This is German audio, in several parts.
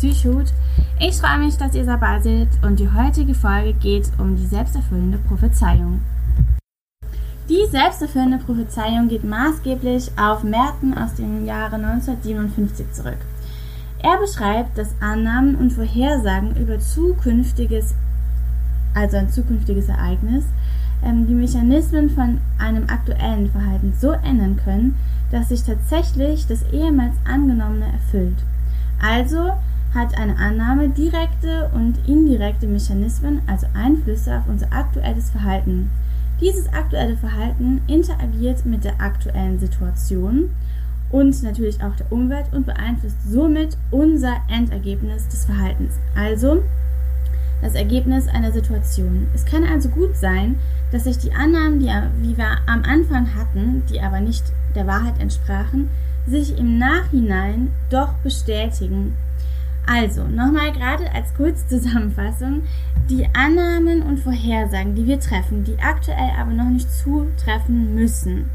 Psychut. Ich freue mich, dass ihr dabei seid und die heutige Folge geht um die selbsterfüllende Prophezeiung. Die selbsterfüllende Prophezeiung geht maßgeblich auf Merten aus dem Jahre 1957 zurück. Er beschreibt, dass Annahmen und Vorhersagen über zukünftiges, also ein zukünftiges Ereignis, ähm, die Mechanismen von einem aktuellen Verhalten so ändern können, dass sich tatsächlich das ehemals angenommene erfüllt. Also hat eine Annahme direkte und indirekte Mechanismen, also Einflüsse auf unser aktuelles Verhalten. Dieses aktuelle Verhalten interagiert mit der aktuellen Situation und natürlich auch der Umwelt und beeinflusst somit unser Endergebnis des Verhaltens, also das Ergebnis einer Situation. Es kann also gut sein, dass sich die Annahmen, die wir am Anfang hatten, die aber nicht der Wahrheit entsprachen, sich im Nachhinein doch bestätigen. Also, nochmal gerade als Kurzzusammenfassung, die Annahmen und Vorhersagen, die wir treffen, die aktuell aber noch nicht zutreffen müssen,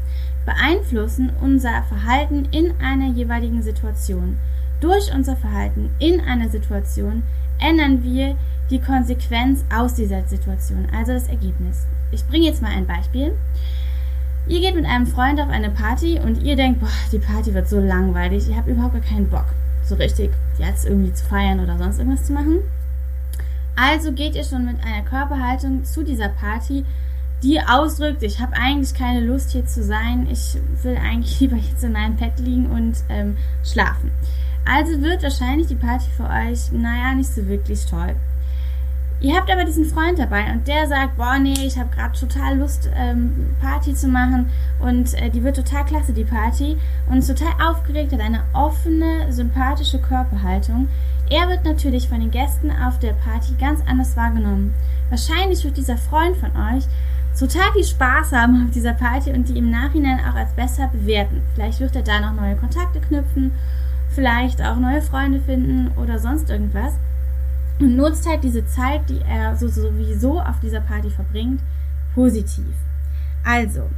beeinflussen unser Verhalten in einer jeweiligen Situation. Durch unser Verhalten in einer Situation ändern wir die Konsequenz aus dieser Situation, also das Ergebnis. Ich bringe jetzt mal ein Beispiel. Ihr geht mit einem Freund auf eine Party und ihr denkt, boah, die Party wird so langweilig, ihr habt überhaupt gar keinen Bock, so richtig jetzt irgendwie zu feiern oder sonst irgendwas zu machen. Also geht ihr schon mit einer Körperhaltung zu dieser Party, die ausdrückt, ich habe eigentlich keine Lust hier zu sein, ich will eigentlich lieber jetzt in meinem Bett liegen und ähm, schlafen. Also wird wahrscheinlich die Party für euch, naja, nicht so wirklich toll. Ihr habt aber diesen Freund dabei und der sagt, boah, nee, ich habe gerade total Lust, ähm, Party zu machen und äh, die wird total klasse, die Party und ist total aufgeregt, hat eine offene, sympathische Körperhaltung. Er wird natürlich von den Gästen auf der Party ganz anders wahrgenommen. Wahrscheinlich wird dieser Freund von euch total viel Spaß haben auf dieser Party und die im Nachhinein auch als besser bewerten. Vielleicht wird er da noch neue Kontakte knüpfen, vielleicht auch neue Freunde finden oder sonst irgendwas und nutzt halt diese Zeit, die er so, sowieso auf dieser Party verbringt, positiv. Also,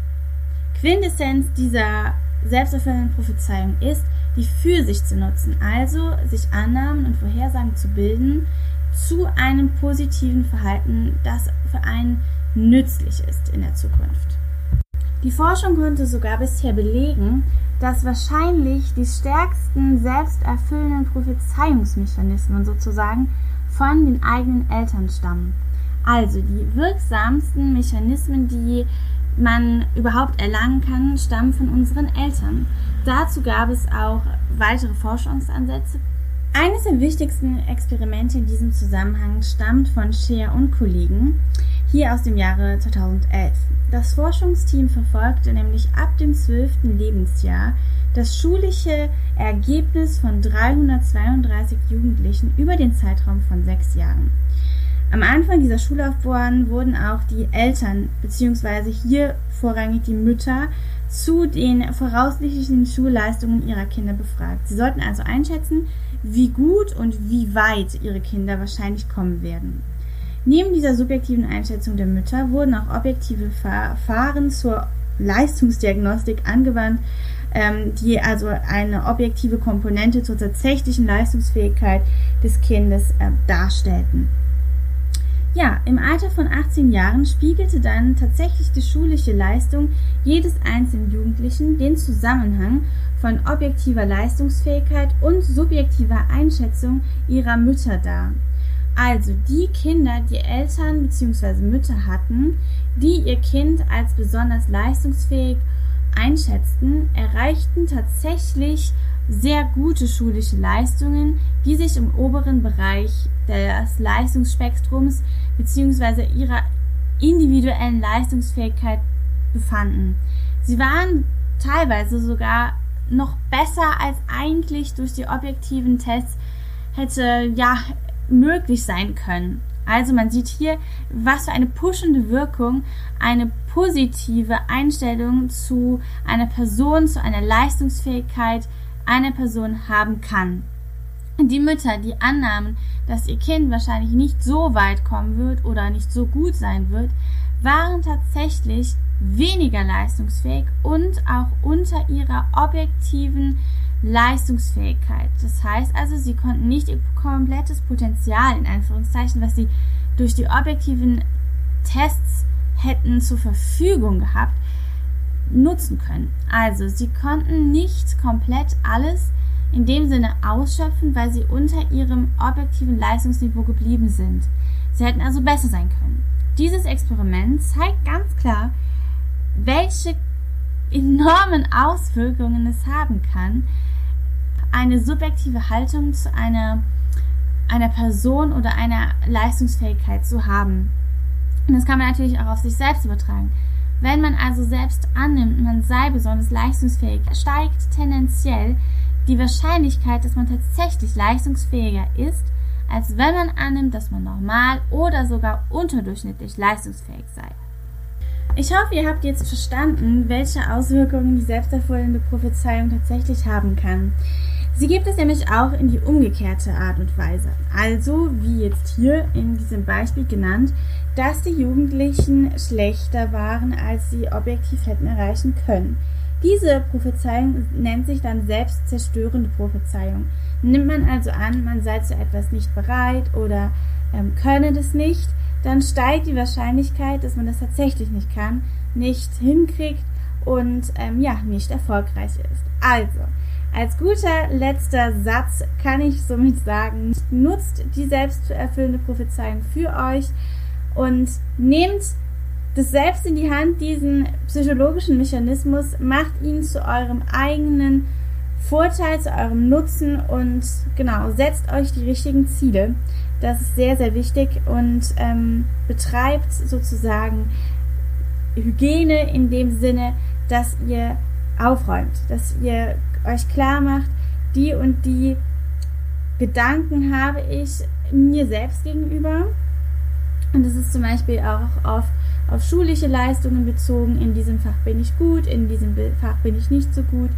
Quintessenz dieser selbsterfüllenden Prophezeiung ist, die für sich zu nutzen, also sich Annahmen und Vorhersagen zu bilden zu einem positiven Verhalten, das für einen nützlich ist in der Zukunft. Die Forschung konnte sogar bisher belegen, dass wahrscheinlich die stärksten selbsterfüllenden Prophezeiungsmechanismen sozusagen von den eigenen Eltern stammen. Also die wirksamsten Mechanismen, die man überhaupt erlangen kann, stammen von unseren Eltern. Dazu gab es auch weitere Forschungsansätze. Eines der wichtigsten Experimente in diesem Zusammenhang stammt von Scheer und Kollegen hier aus dem Jahre 2011. Das Forschungsteam verfolgte nämlich ab dem 12. Lebensjahr das schulische Ergebnis von 332 Jugendlichen über den Zeitraum von sechs Jahren. Am Anfang dieser Schullaufbahn wurden auch die Eltern bzw. hier vorrangig die Mütter zu den voraussichtlichen Schulleistungen ihrer Kinder befragt. Sie sollten also einschätzen, wie gut und wie weit ihre Kinder wahrscheinlich kommen werden. Neben dieser subjektiven Einschätzung der Mütter wurden auch objektive Verfahren zur Leistungsdiagnostik angewandt, ähm, die also eine objektive Komponente zur tatsächlichen Leistungsfähigkeit des Kindes äh, darstellten. Ja, im Alter von 18 Jahren spiegelte dann tatsächlich die schulische Leistung jedes einzelnen Jugendlichen den Zusammenhang von objektiver Leistungsfähigkeit und subjektiver Einschätzung ihrer Mütter dar. Also die Kinder, die Eltern bzw. Mütter hatten, die ihr Kind als besonders leistungsfähig einschätzten, erreichten tatsächlich sehr gute schulische Leistungen, die sich im oberen Bereich des Leistungsspektrums bzw. ihrer individuellen Leistungsfähigkeit befanden. Sie waren teilweise sogar noch besser als eigentlich durch die objektiven Tests hätte ja möglich sein können. Also man sieht hier, was für eine pushende Wirkung eine positive Einstellung zu einer Person, zu einer Leistungsfähigkeit einer Person haben kann. Die Mütter, die annahmen, dass ihr Kind wahrscheinlich nicht so weit kommen wird oder nicht so gut sein wird, waren tatsächlich weniger leistungsfähig und auch unter ihrer objektiven Leistungsfähigkeit. Das heißt also, sie konnten nicht ihr komplettes Potenzial, in Anführungszeichen, was sie durch die objektiven Tests hätten zur Verfügung gehabt, nutzen können. Also, sie konnten nicht komplett alles in dem Sinne ausschöpfen, weil sie unter ihrem objektiven Leistungsniveau geblieben sind. Sie hätten also besser sein können. Dieses Experiment zeigt ganz klar, welche enormen Auswirkungen es haben kann, eine subjektive Haltung zu einer, einer Person oder einer Leistungsfähigkeit zu haben. Und das kann man natürlich auch auf sich selbst übertragen. Wenn man also selbst annimmt, man sei besonders leistungsfähig, steigt tendenziell die Wahrscheinlichkeit, dass man tatsächlich leistungsfähiger ist, als wenn man annimmt, dass man normal oder sogar unterdurchschnittlich leistungsfähig sei. Ich hoffe, ihr habt jetzt verstanden, welche Auswirkungen die selbsterfüllende Prophezeiung tatsächlich haben kann. Sie gibt es nämlich auch in die umgekehrte Art und Weise. Also, wie jetzt hier in diesem Beispiel genannt, dass die Jugendlichen schlechter waren, als sie objektiv hätten erreichen können. Diese Prophezeiung nennt sich dann selbstzerstörende Prophezeiung. Nimmt man also an, man sei zu etwas nicht bereit oder ähm, könne das nicht, dann steigt die Wahrscheinlichkeit, dass man das tatsächlich nicht kann, nicht hinkriegt und ähm, ja, nicht erfolgreich ist. Also, als guter letzter Satz kann ich somit sagen, nutzt die selbsterfüllende Prophezeiung für euch und nehmt das selbst in die Hand, diesen psychologischen Mechanismus, macht ihn zu eurem eigenen Vorteil, zu eurem Nutzen und genau, setzt euch die richtigen Ziele. Das ist sehr, sehr wichtig und ähm, betreibt sozusagen Hygiene in dem Sinne, dass ihr aufräumt, dass ihr euch klar macht, die und die Gedanken habe ich mir selbst gegenüber. Und das ist zum Beispiel auch auf, auf schulische Leistungen bezogen. In diesem Fach bin ich gut, in diesem Fach bin ich nicht so gut.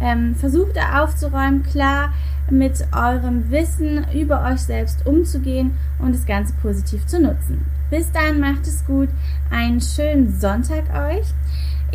Ähm, versucht da aufzuräumen, klar mit eurem Wissen über euch selbst umzugehen und das Ganze positiv zu nutzen. Bis dann, macht es gut. Einen schönen Sonntag euch.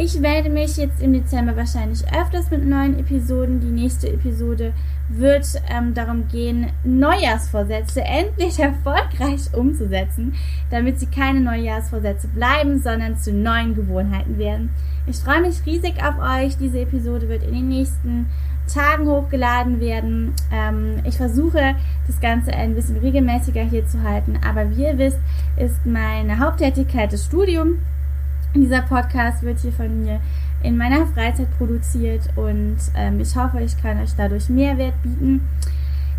Ich werde mich jetzt im Dezember wahrscheinlich öfters mit neuen Episoden. Die nächste Episode wird ähm, darum gehen, Neujahrsvorsätze endlich erfolgreich umzusetzen, damit sie keine Neujahrsvorsätze bleiben, sondern zu neuen Gewohnheiten werden. Ich freue mich riesig auf euch. Diese Episode wird in den nächsten Tagen hochgeladen werden. Ähm, ich versuche das Ganze ein bisschen regelmäßiger hier zu halten, aber wie ihr wisst, ist meine Haupttätigkeit das Studium. Dieser Podcast wird hier von mir in meiner Freizeit produziert und ähm, ich hoffe, ich kann euch dadurch Mehrwert bieten.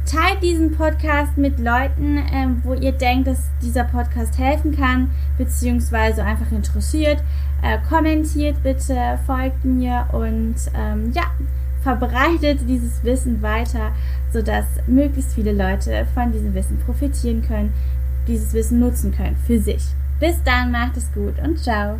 Teilt diesen Podcast mit Leuten, ähm, wo ihr denkt, dass dieser Podcast helfen kann, beziehungsweise einfach interessiert. Äh, kommentiert bitte, folgt mir und ähm, ja, verbreitet dieses Wissen weiter, sodass möglichst viele Leute von diesem Wissen profitieren können, dieses Wissen nutzen können für sich. Bis dann, macht es gut und ciao.